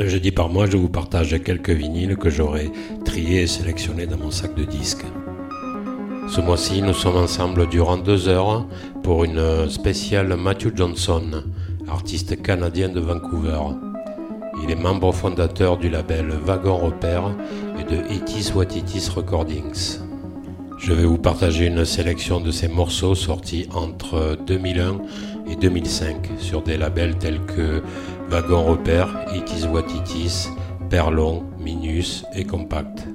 Un jeudi par mois, je vous partage quelques vinyles que j'aurai triés et sélectionnés dans mon sac de disques. Ce mois-ci, nous sommes ensemble durant deux heures pour une spéciale Matthew Johnson, artiste canadien de Vancouver. Il est membre fondateur du label Wagon Repère et de Itis What Itis Recordings. Je vais vous partager une sélection de ces morceaux sortis entre 2001 et 2005 sur des labels tels que Wagon Repère, Itis What Itis, Perlon, Minus et Compact.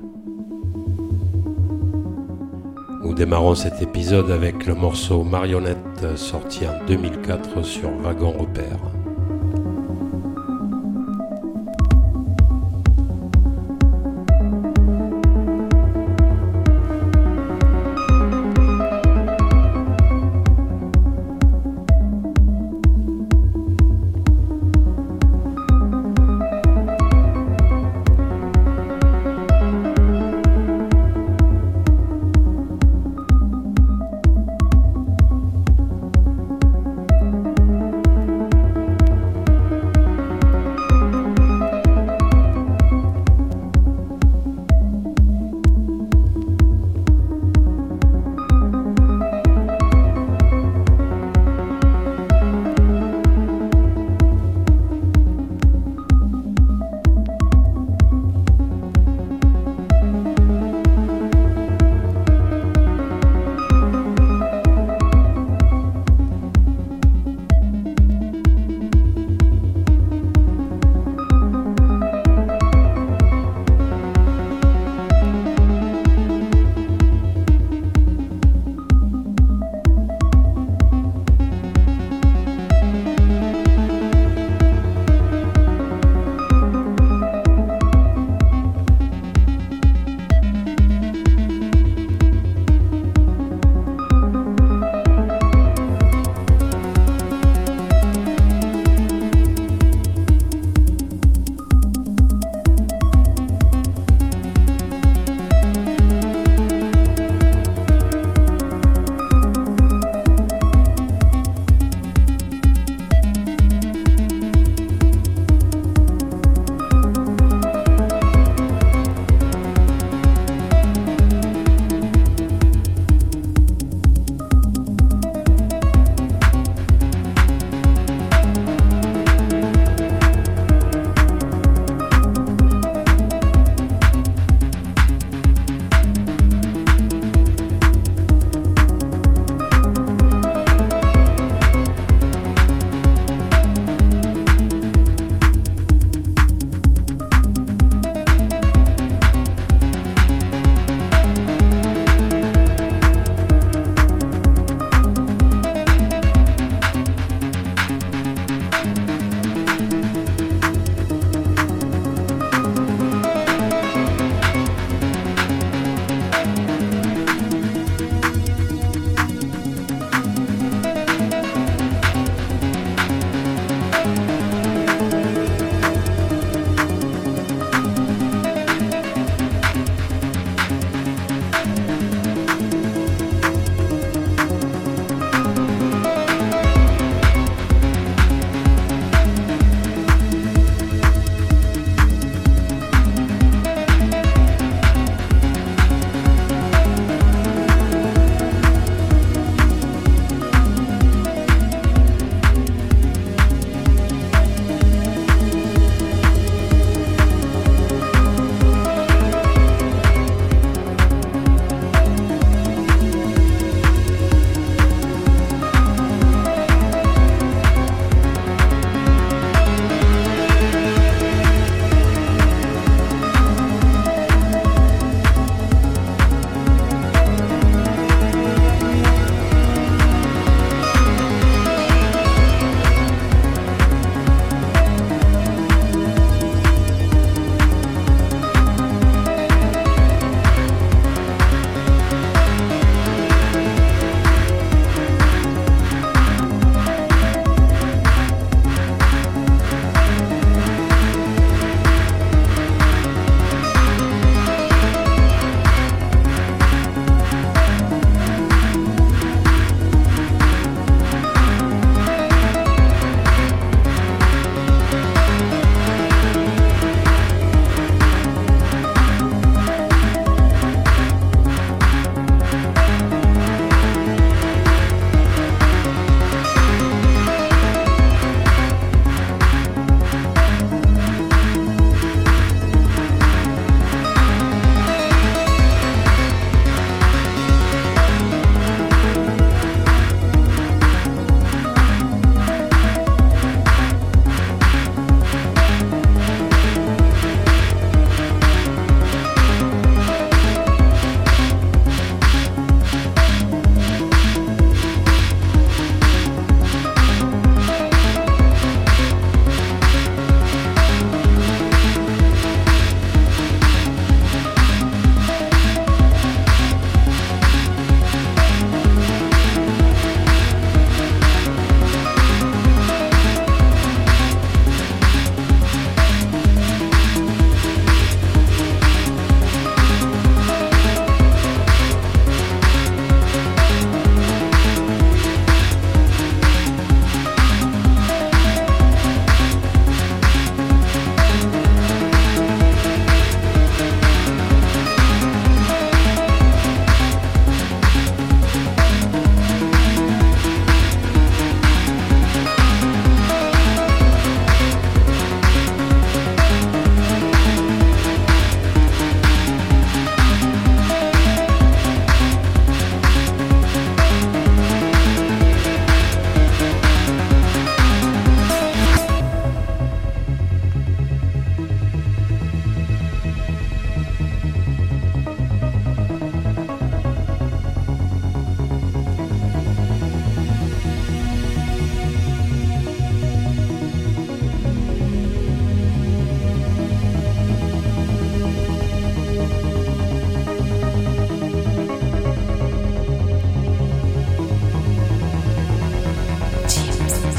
Nous démarrons cet épisode avec le morceau Marionnette sorti en 2004 sur Wagon Repère.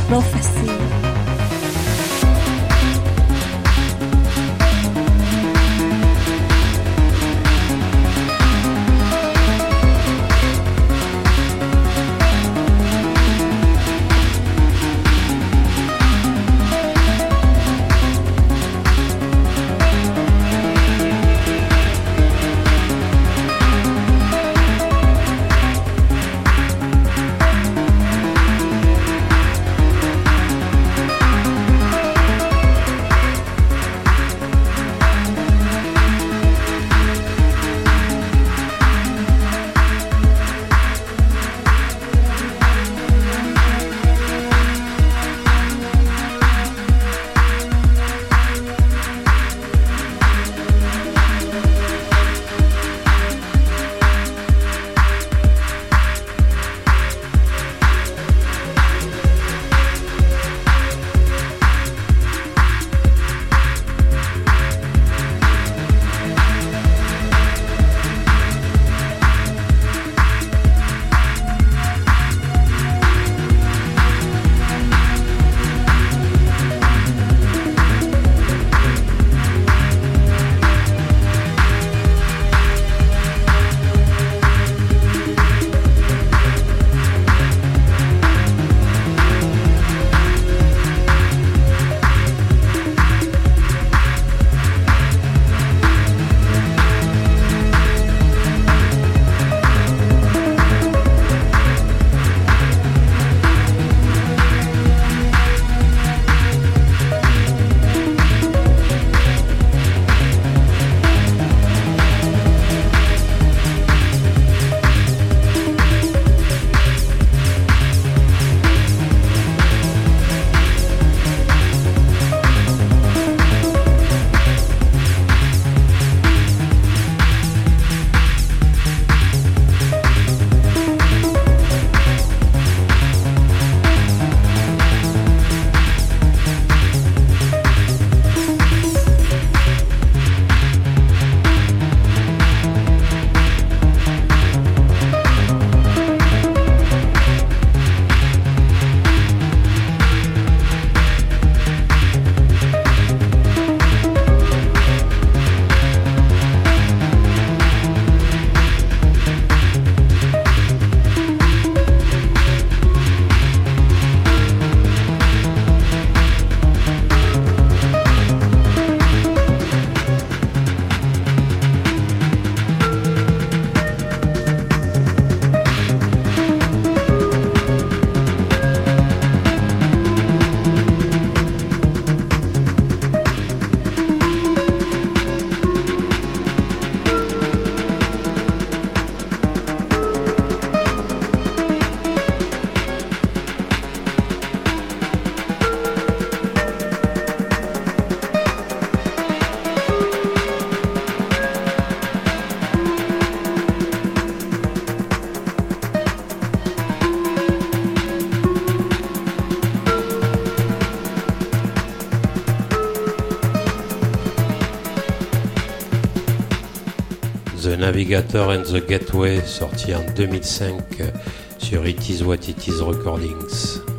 Prophecy. Navigator and the Gateway, sorti en 2005 sur It Is What It Is Recordings.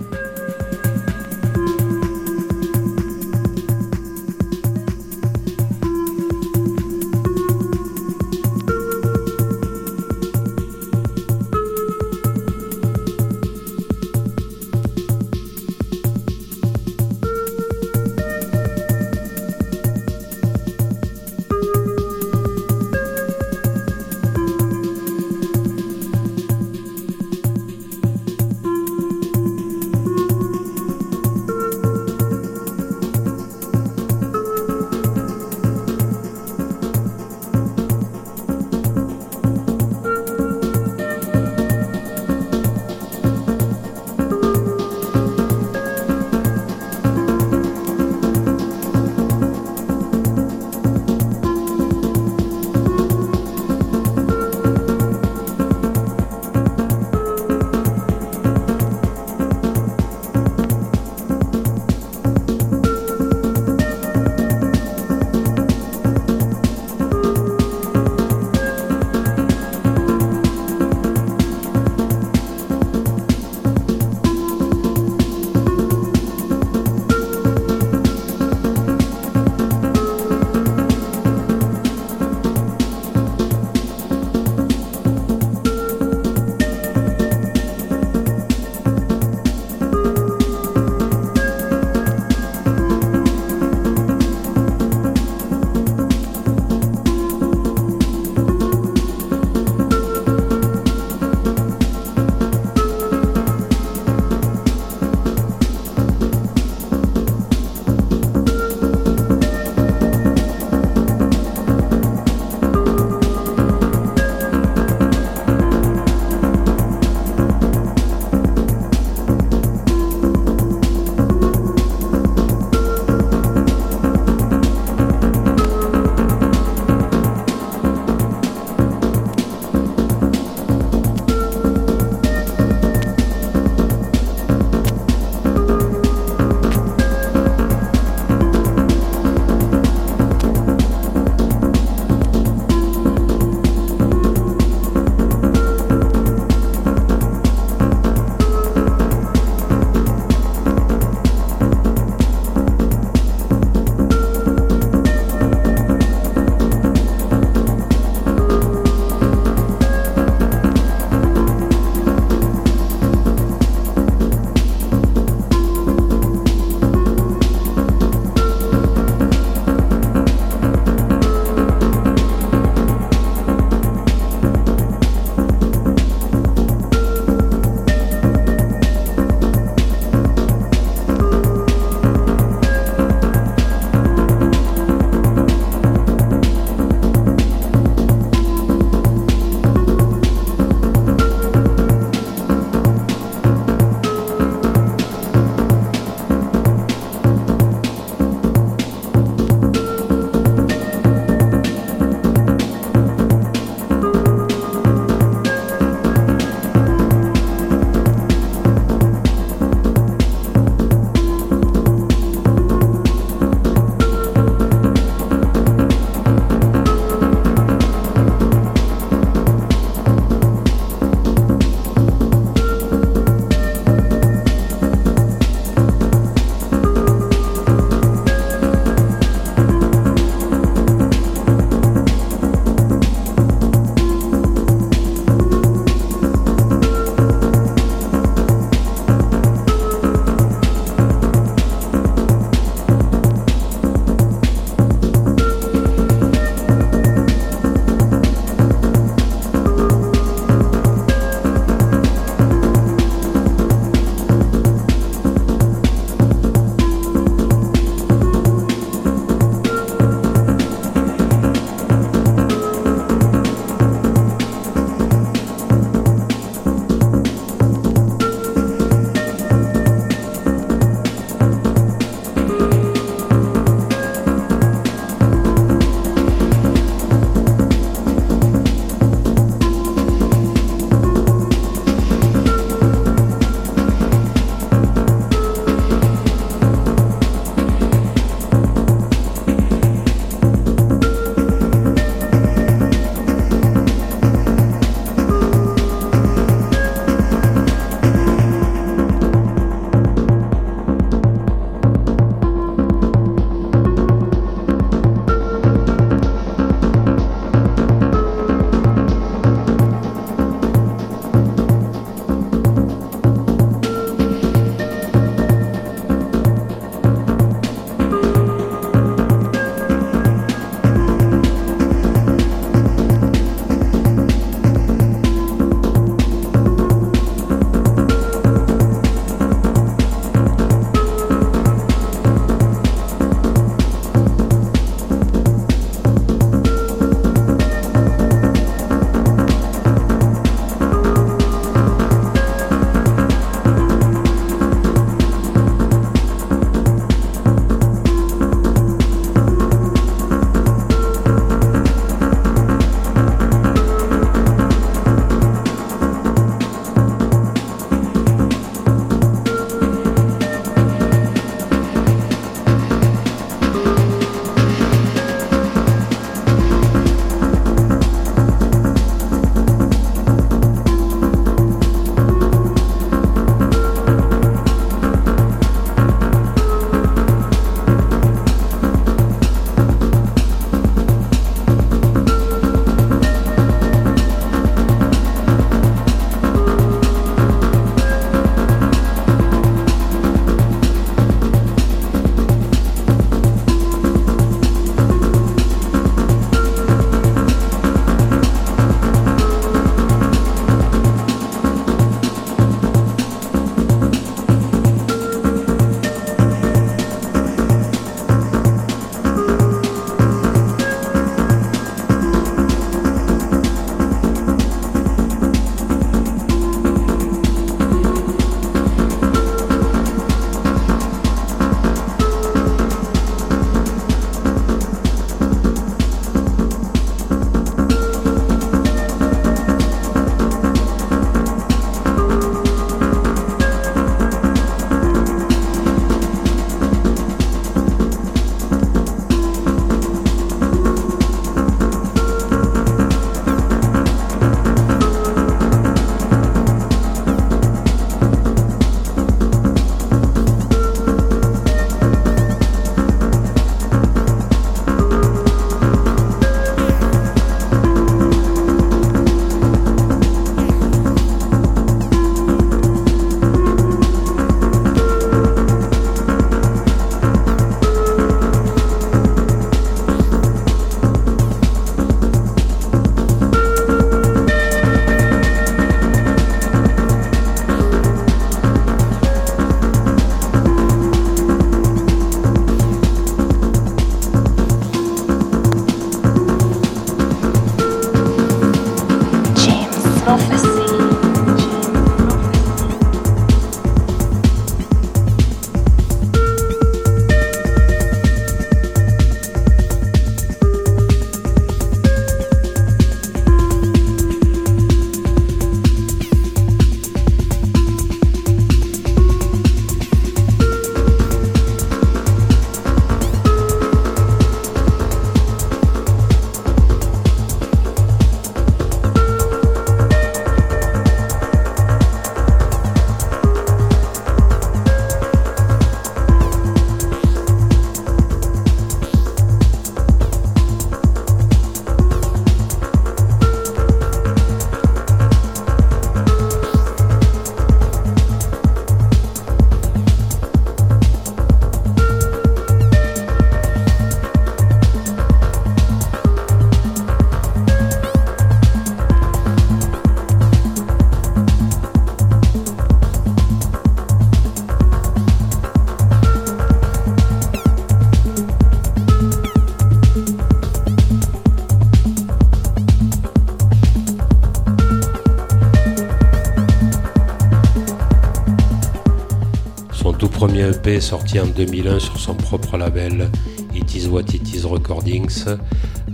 Premier EP sorti en 2001 sur son propre label It Is What It Is Recordings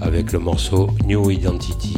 avec le morceau New Identity.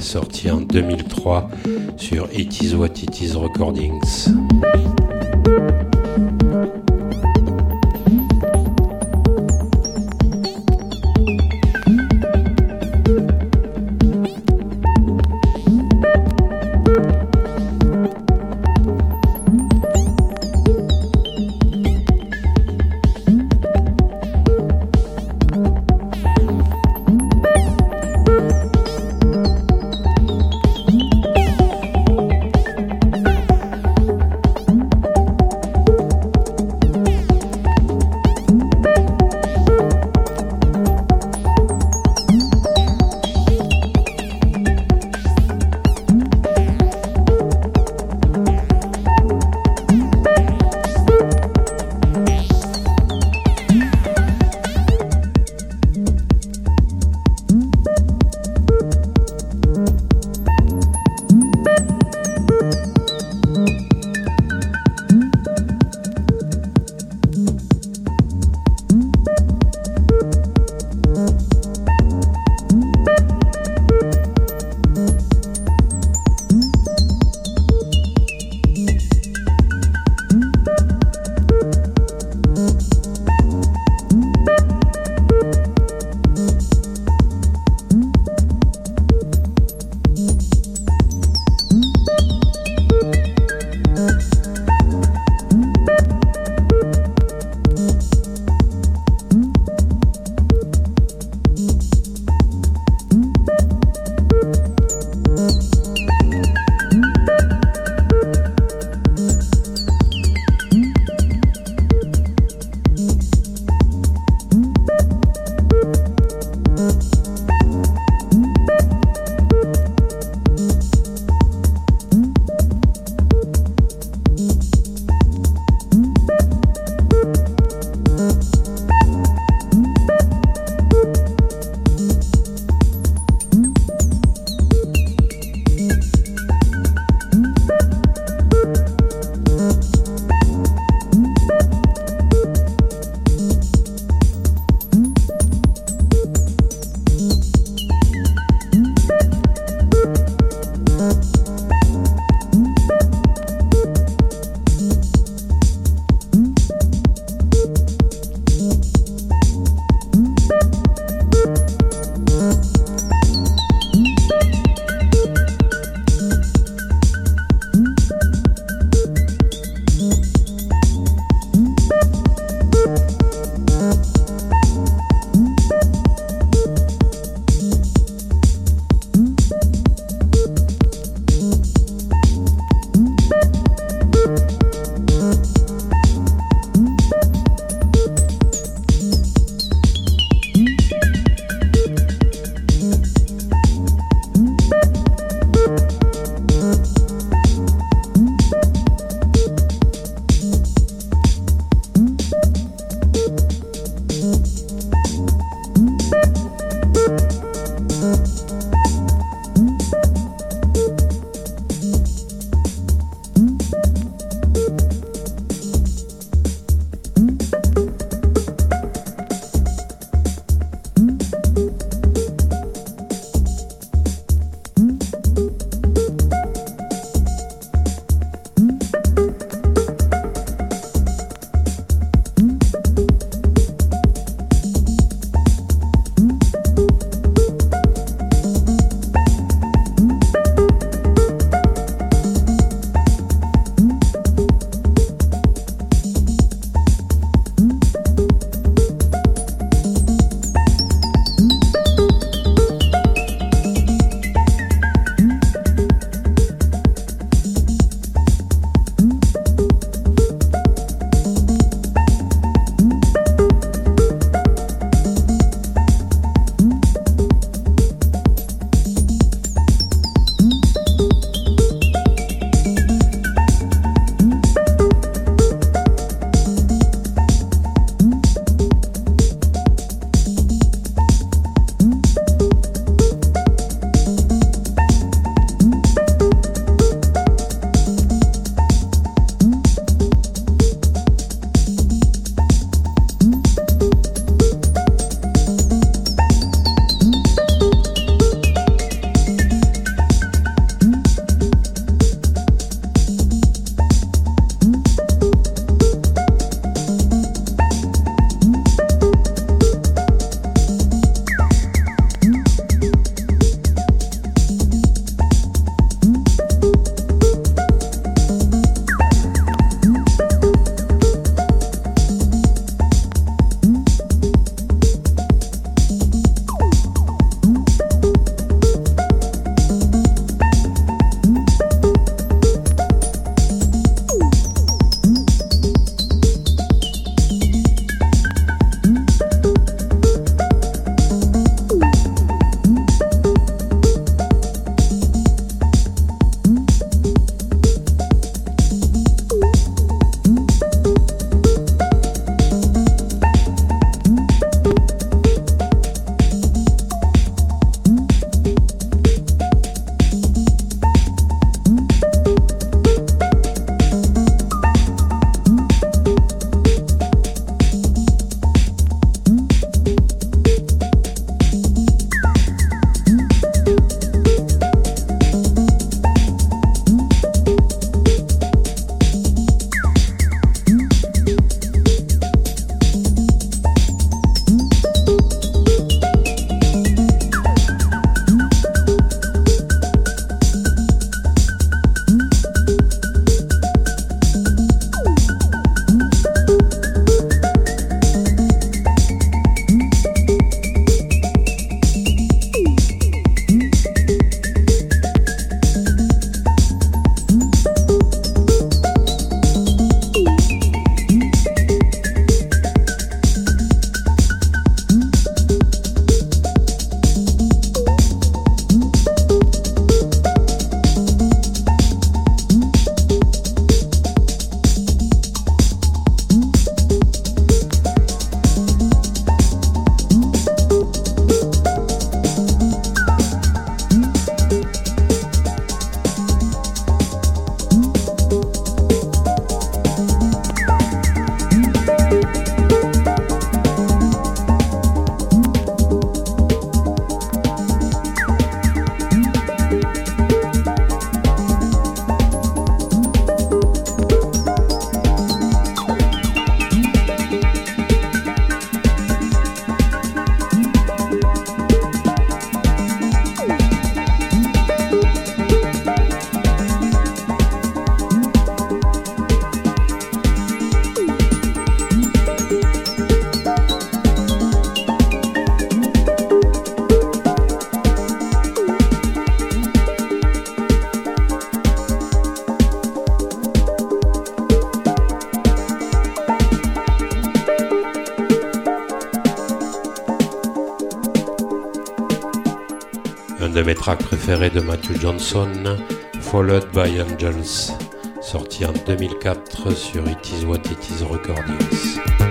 Sorti en 2003 sur It Is What It Is Recordings. Tracks préférés de Matthew Johnson, Followed by Angels, sorti en 2004 sur It Is What It Is Recordings.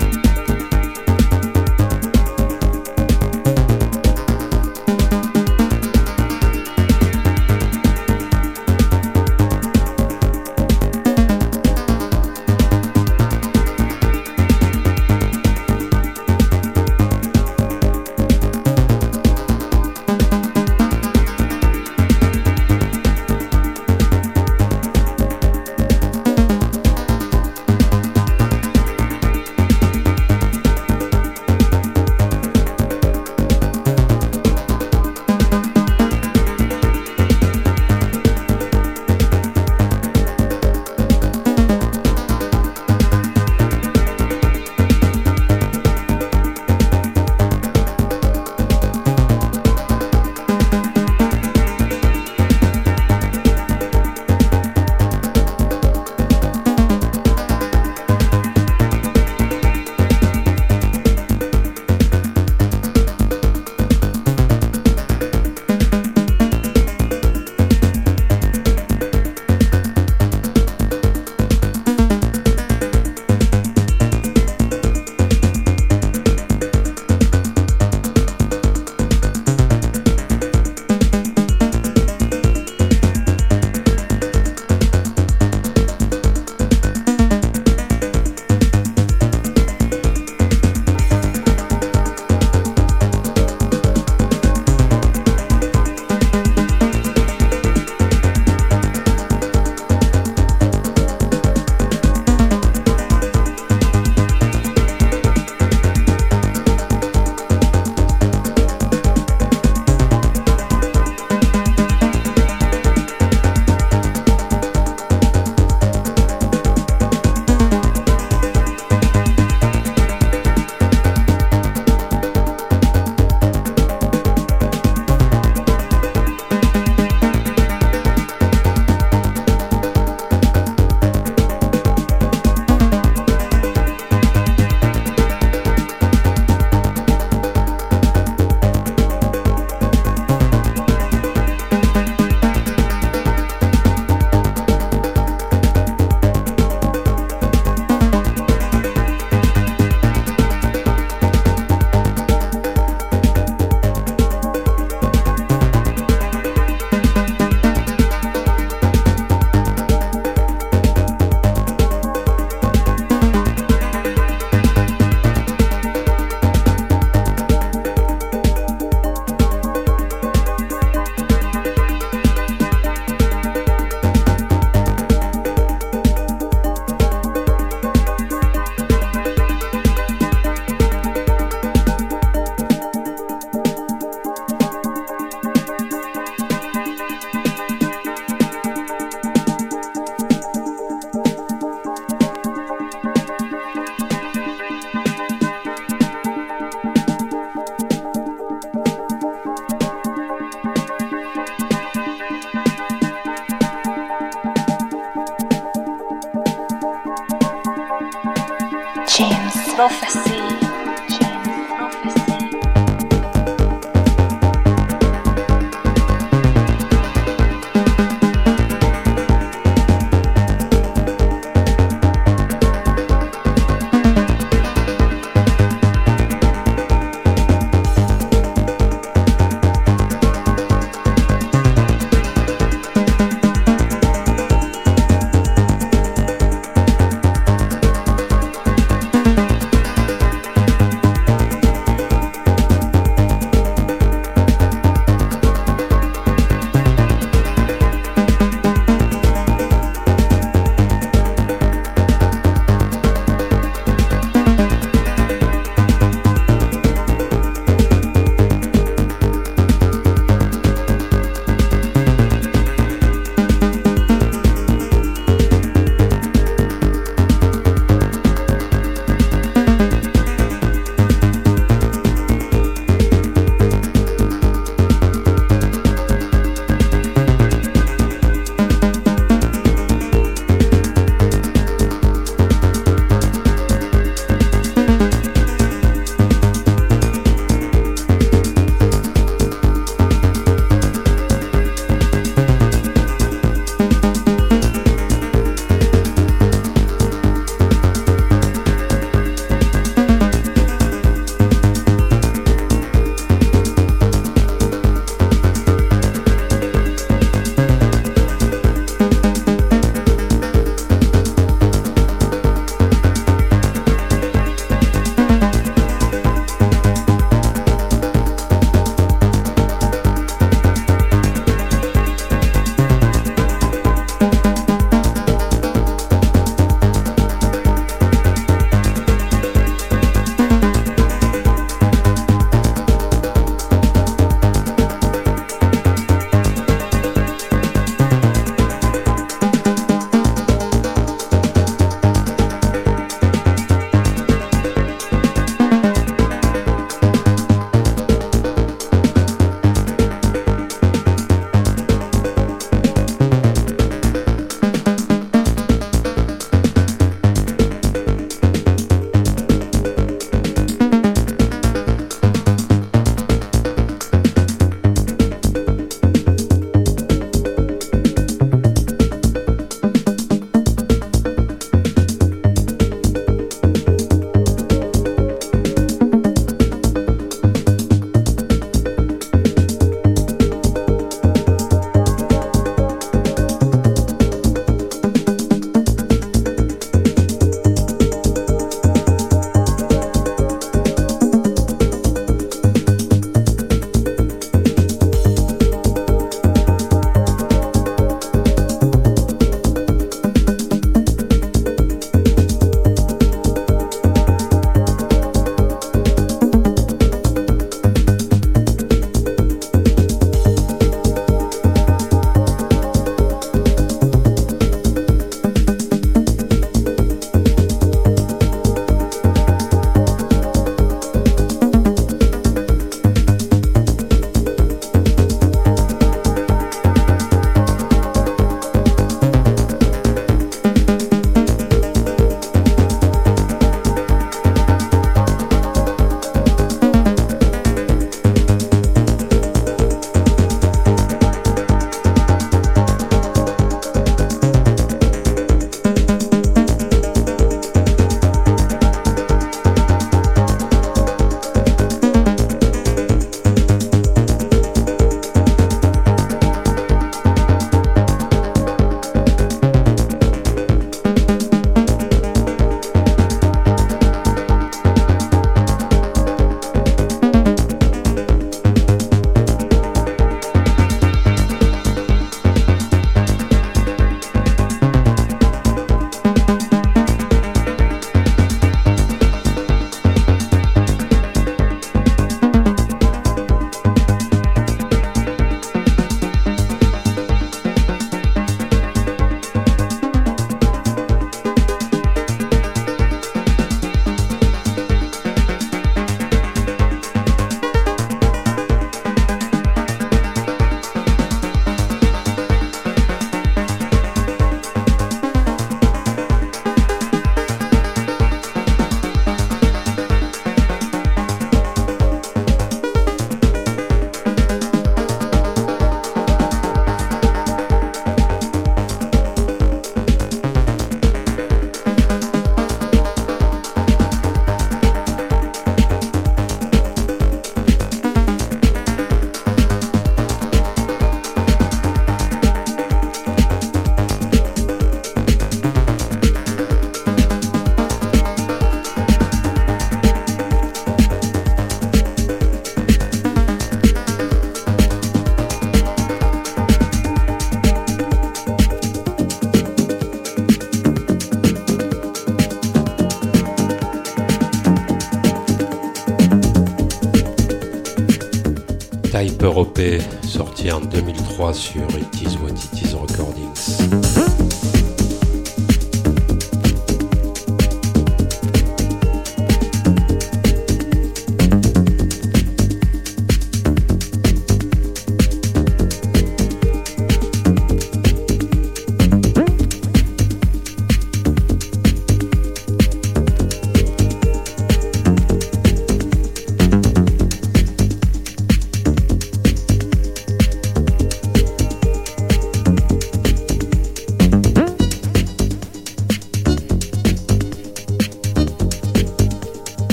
Europé, sorti en 2003 sur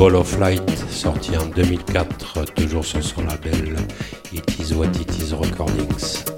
Ball of Light, sorti en 2004, toujours sur son label It Is What It Is Recordings.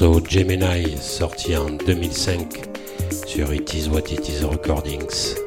Morceau Gemini sorti en 2005 sur It Is What It Is Recordings.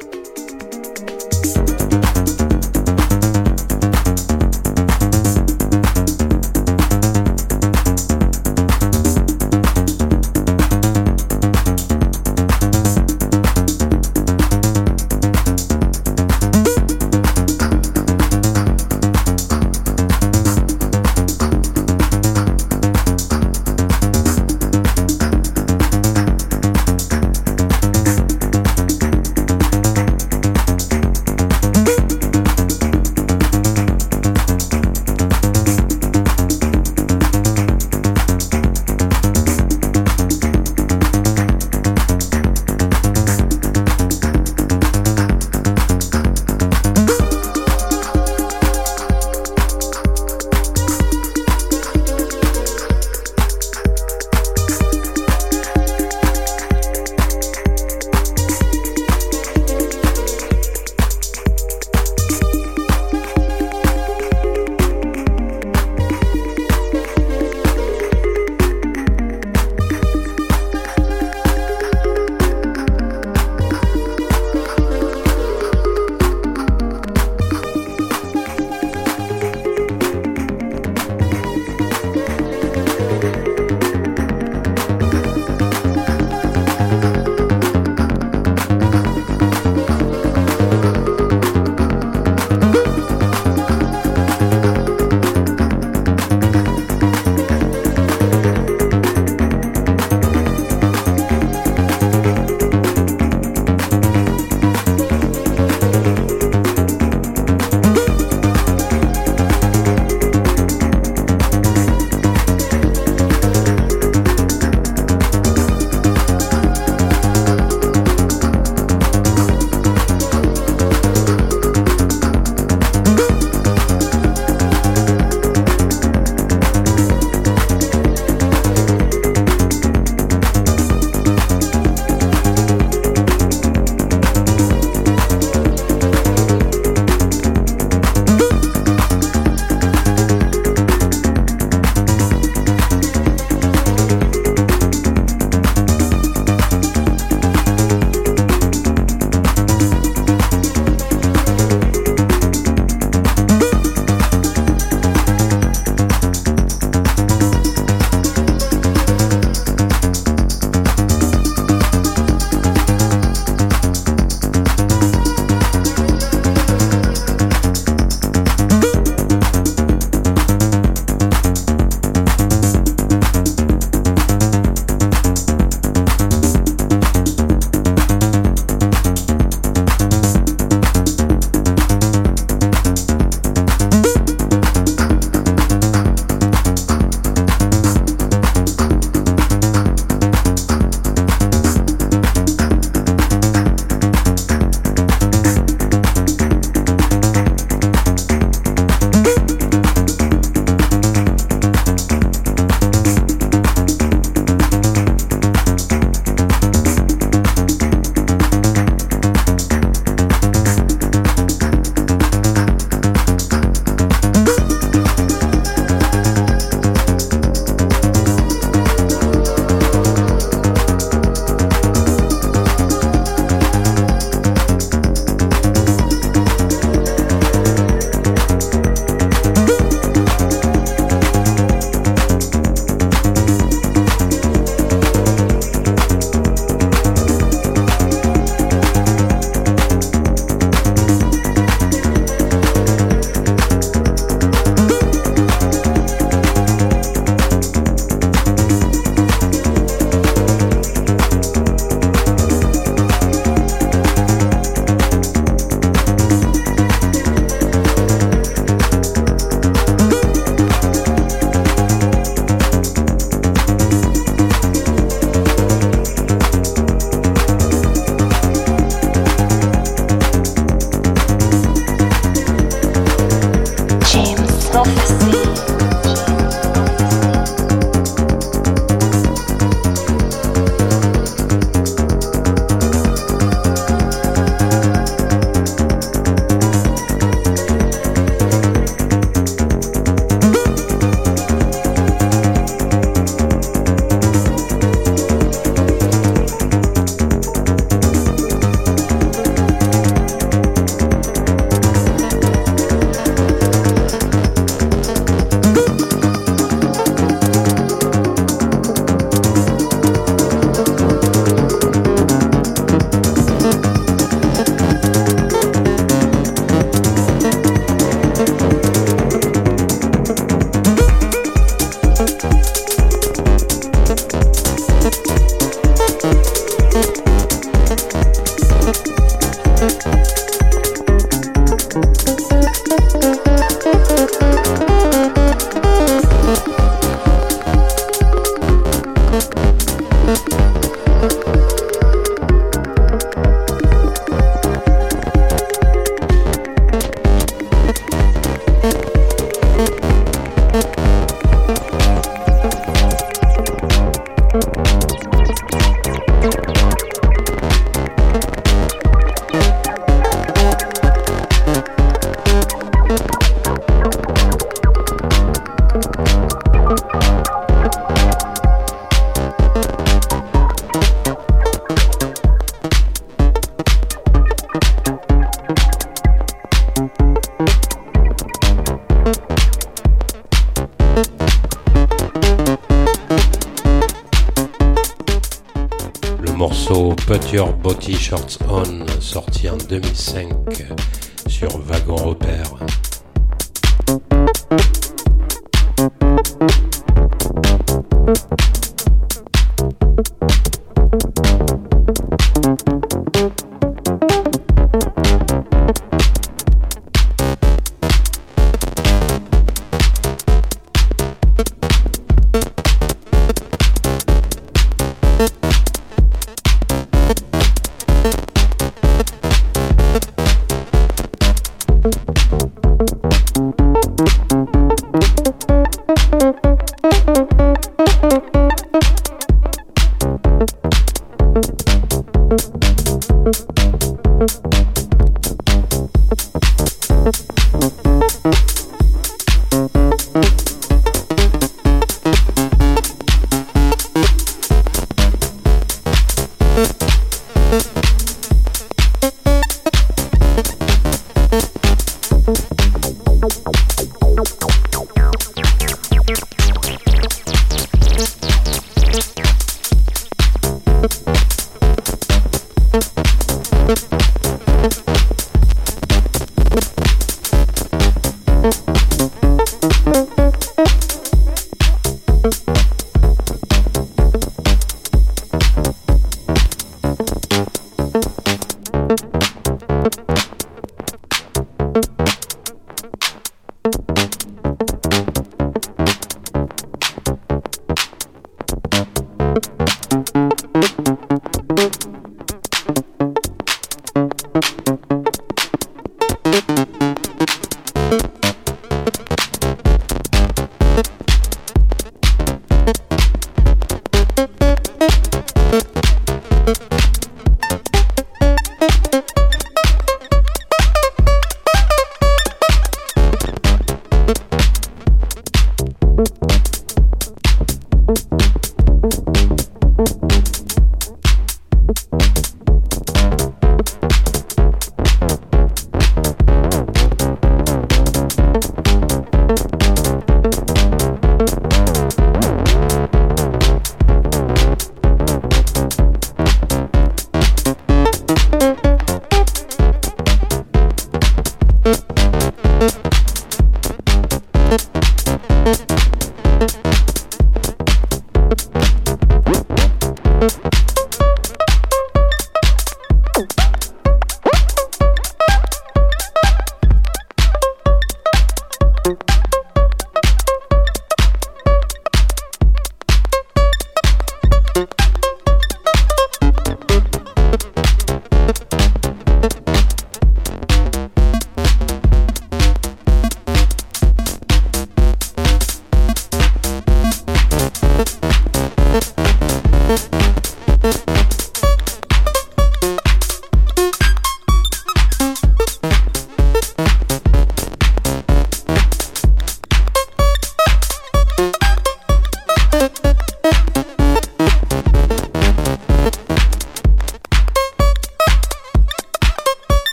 T-Shirts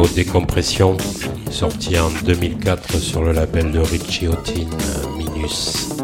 Décompression, sorti en 2004 sur le label de Richie Houghton, Minus.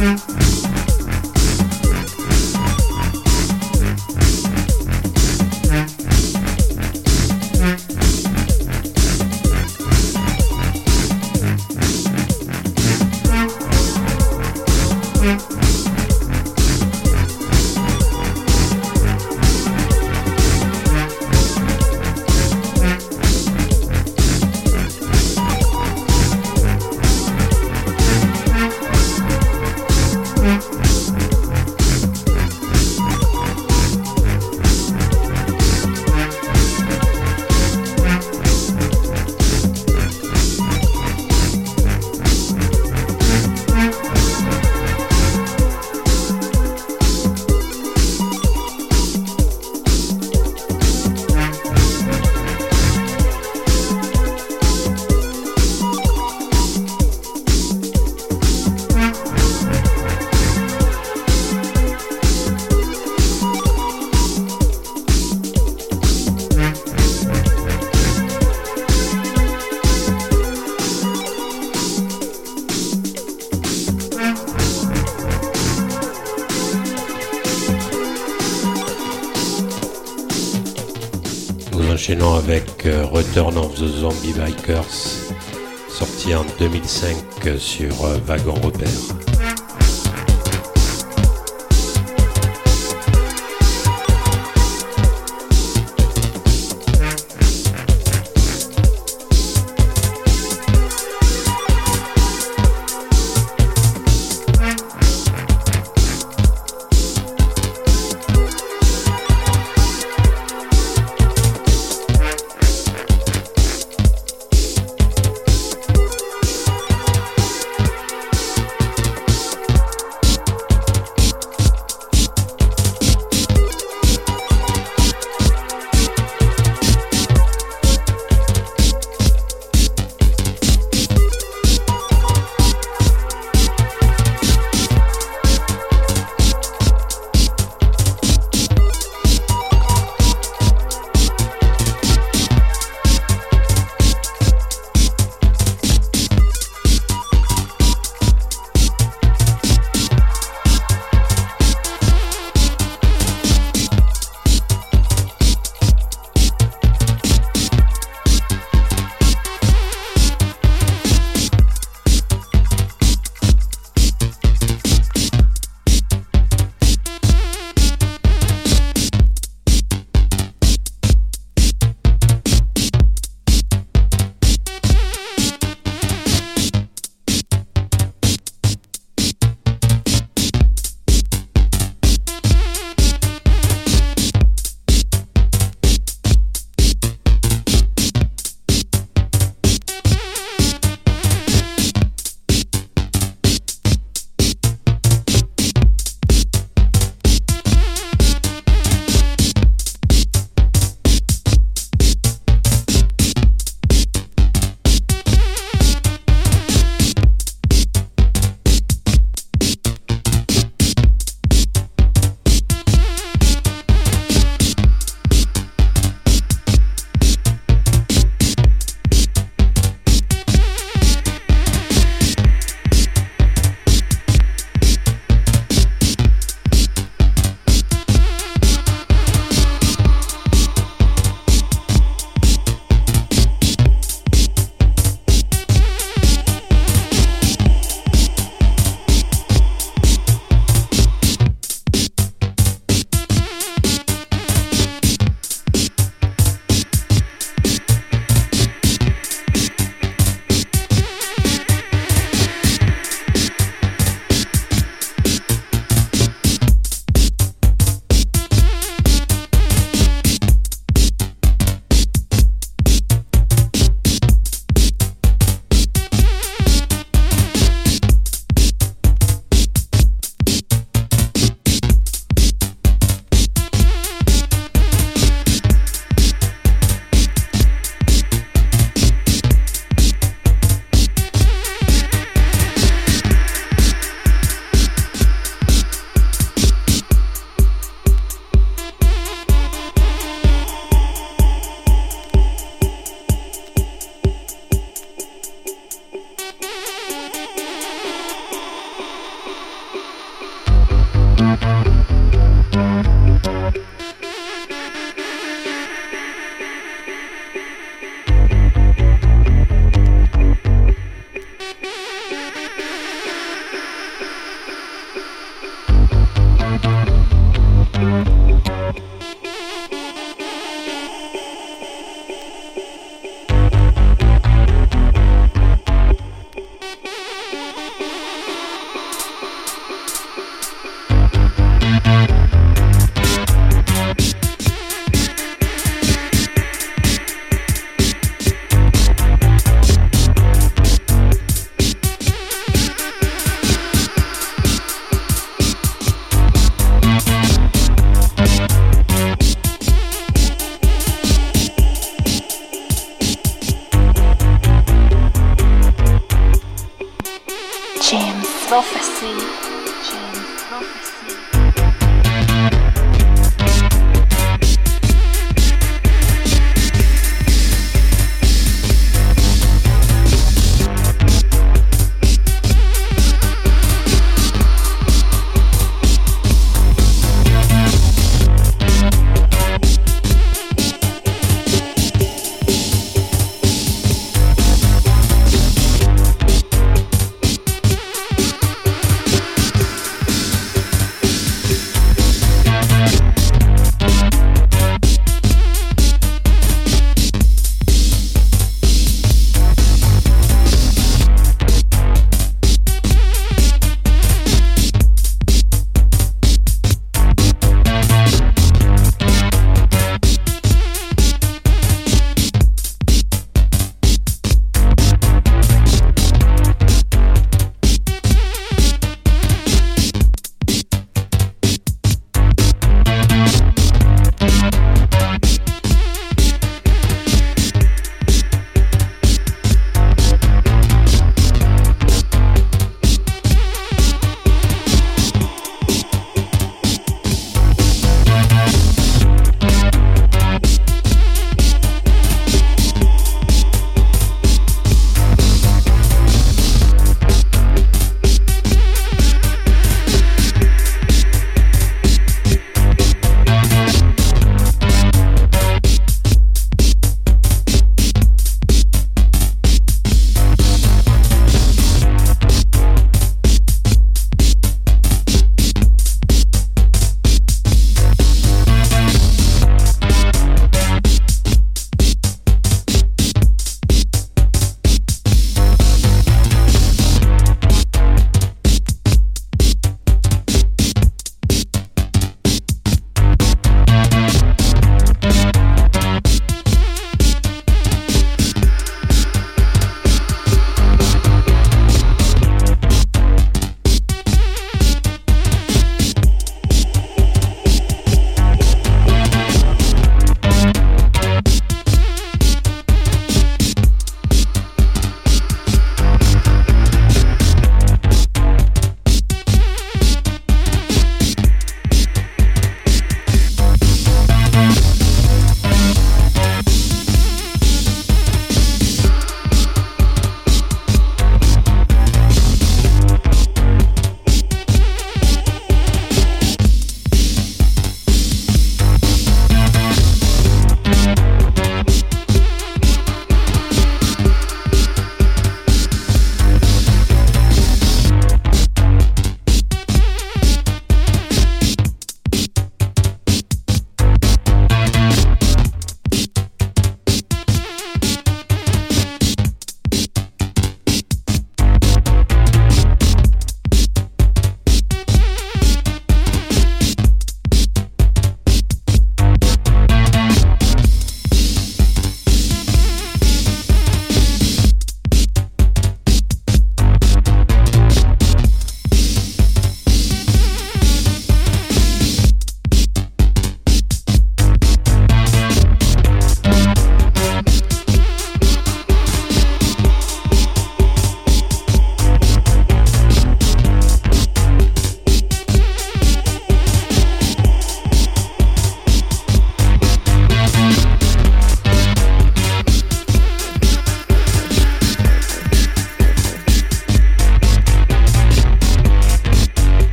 Avec the Zombie Bikers, sorti en 2005 sur euh, Wagon Repère.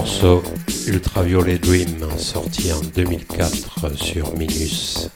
Morceau Ultraviolet Dream sorti en 2004 sur Minus.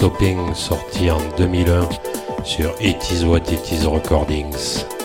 Stopping, sorti en 2001 sur It Is What It Is Recordings.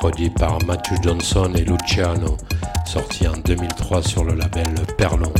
Produit par Matthew Johnson et Luciano, sorti en 2003 sur le label Perlon.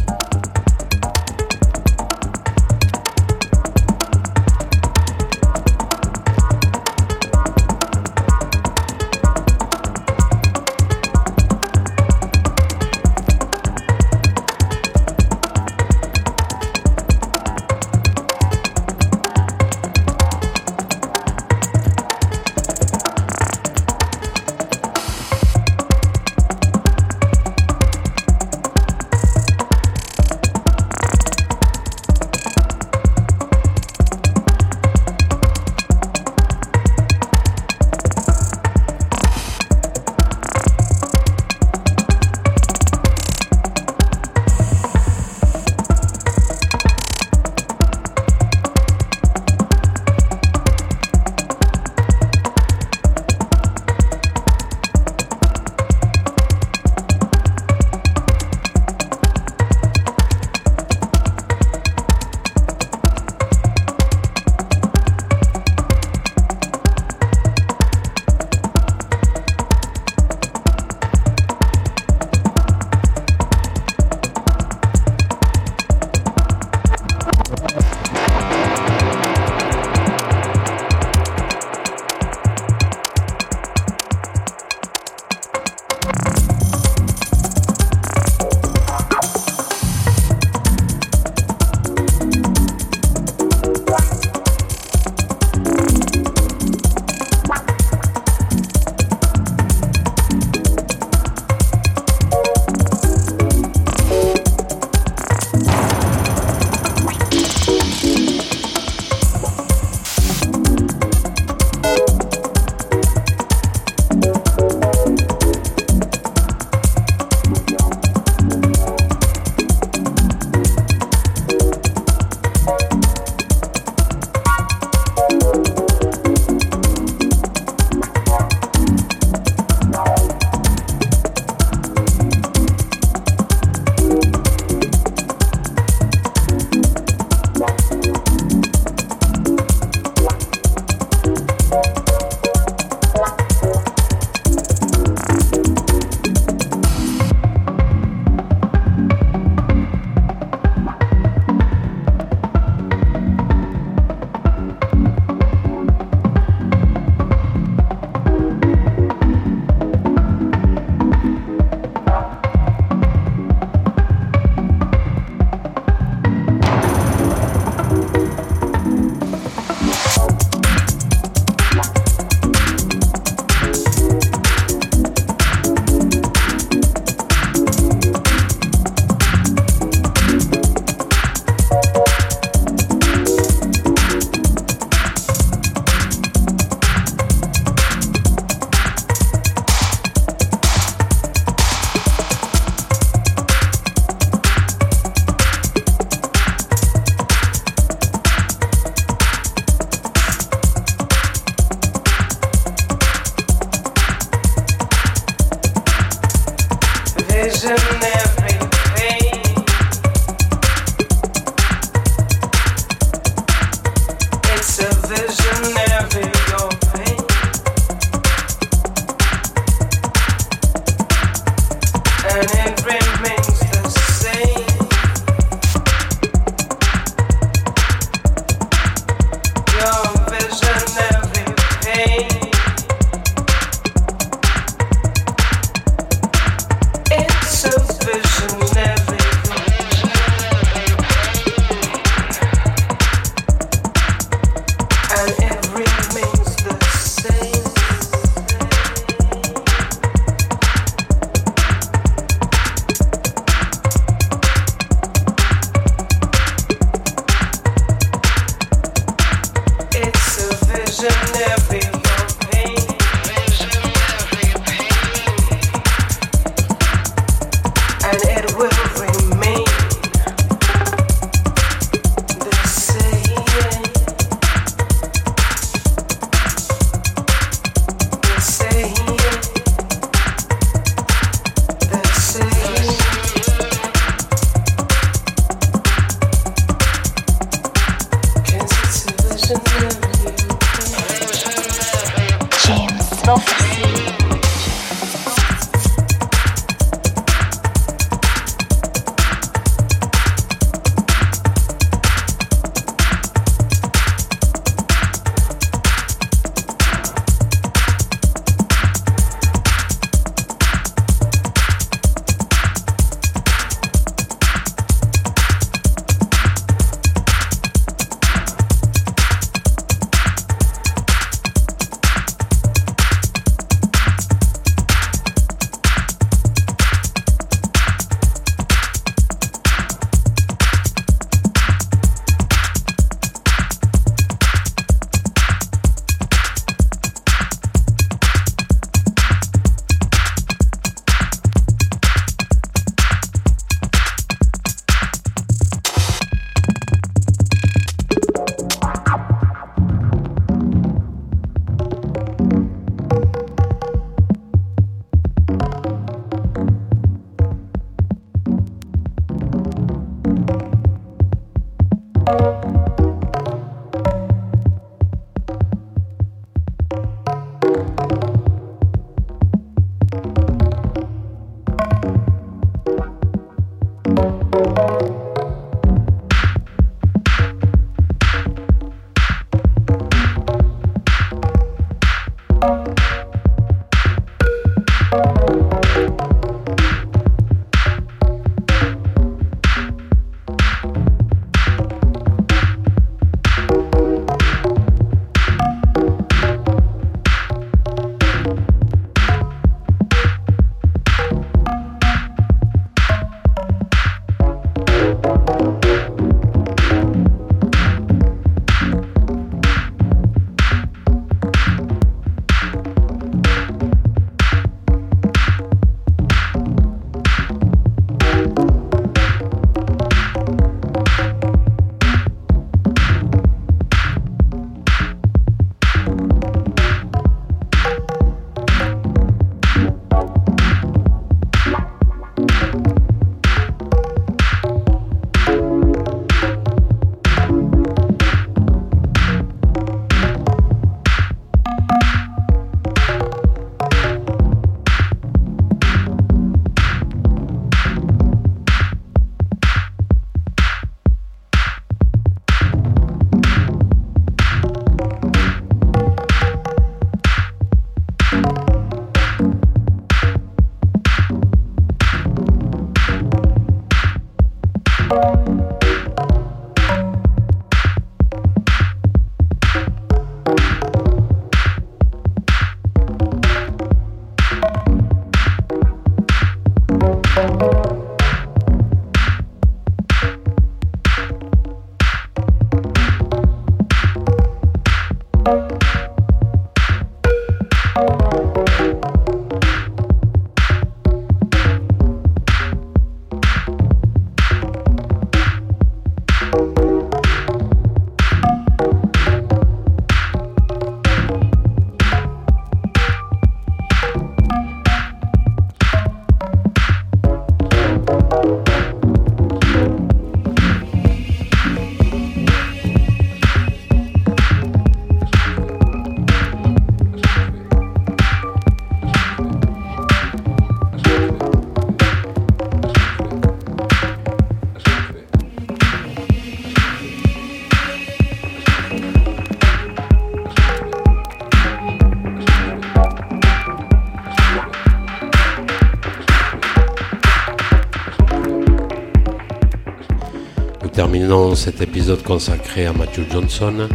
Cet épisode consacré à Matthew Johnson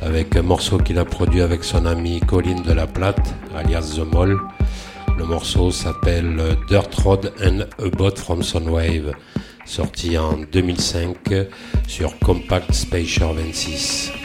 avec un morceau qu'il a produit avec son ami Colin de la Platte, alias The Mole. Le morceau s'appelle Dirt Road and A Boat from Sunwave, sorti en 2005 sur Compact Spacer 26.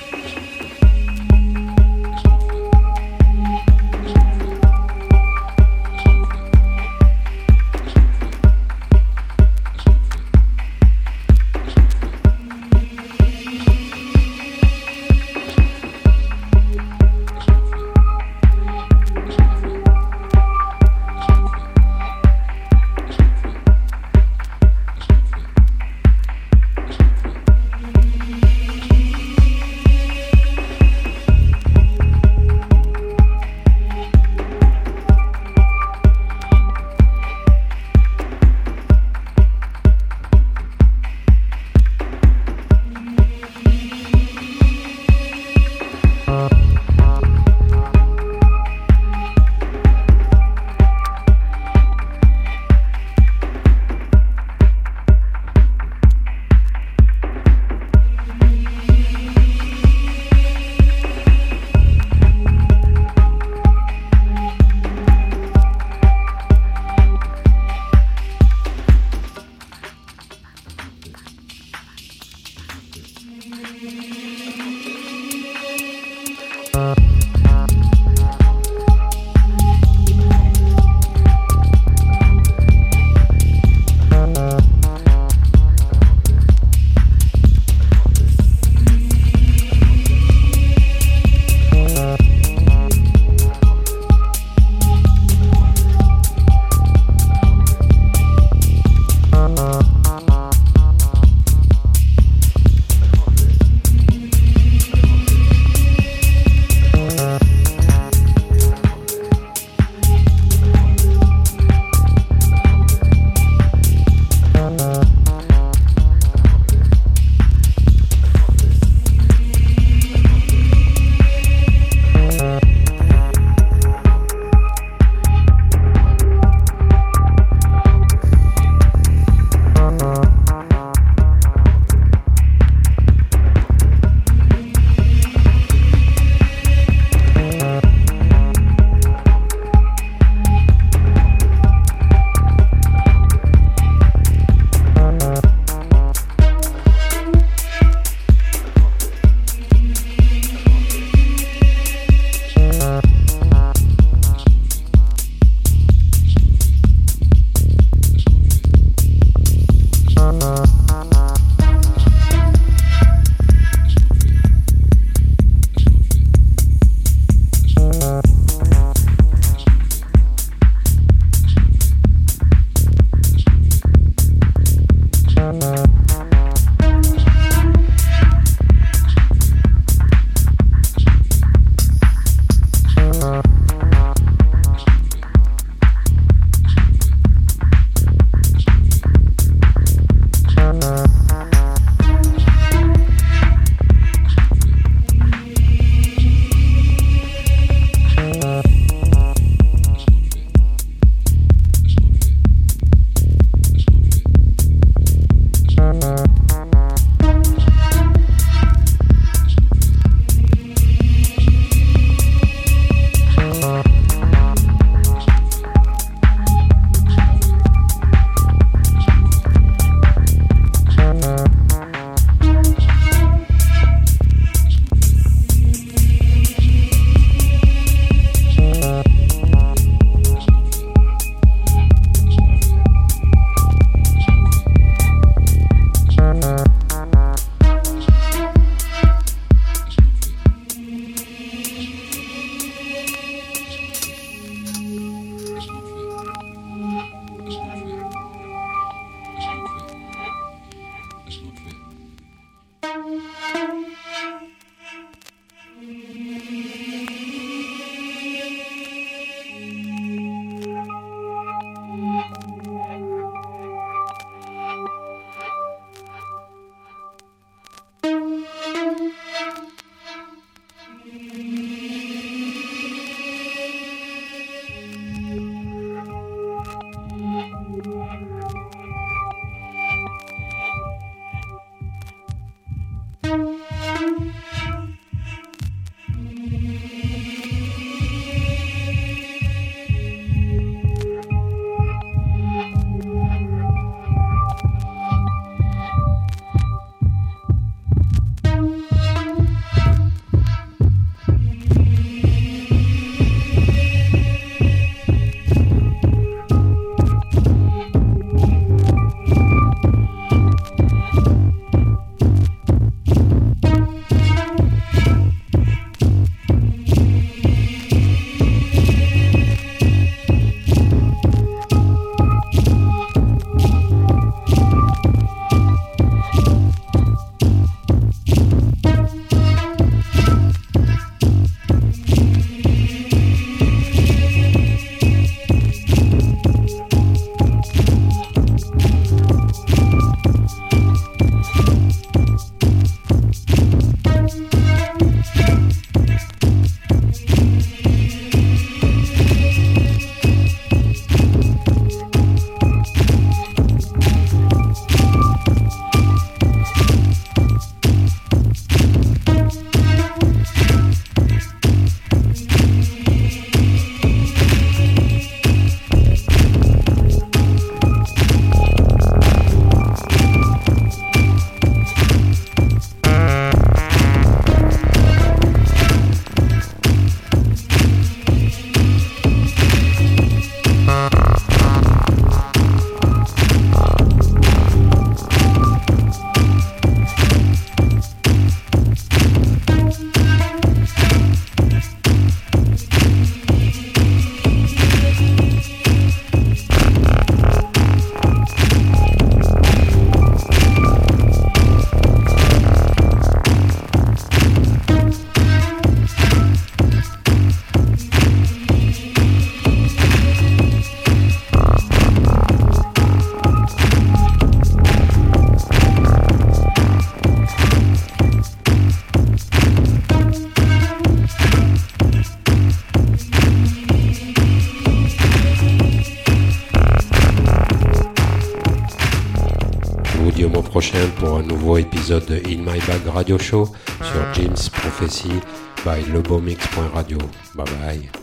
De In My Bag Radio Show sur Jim's Prophecy by lebomix.radio. Bye bye.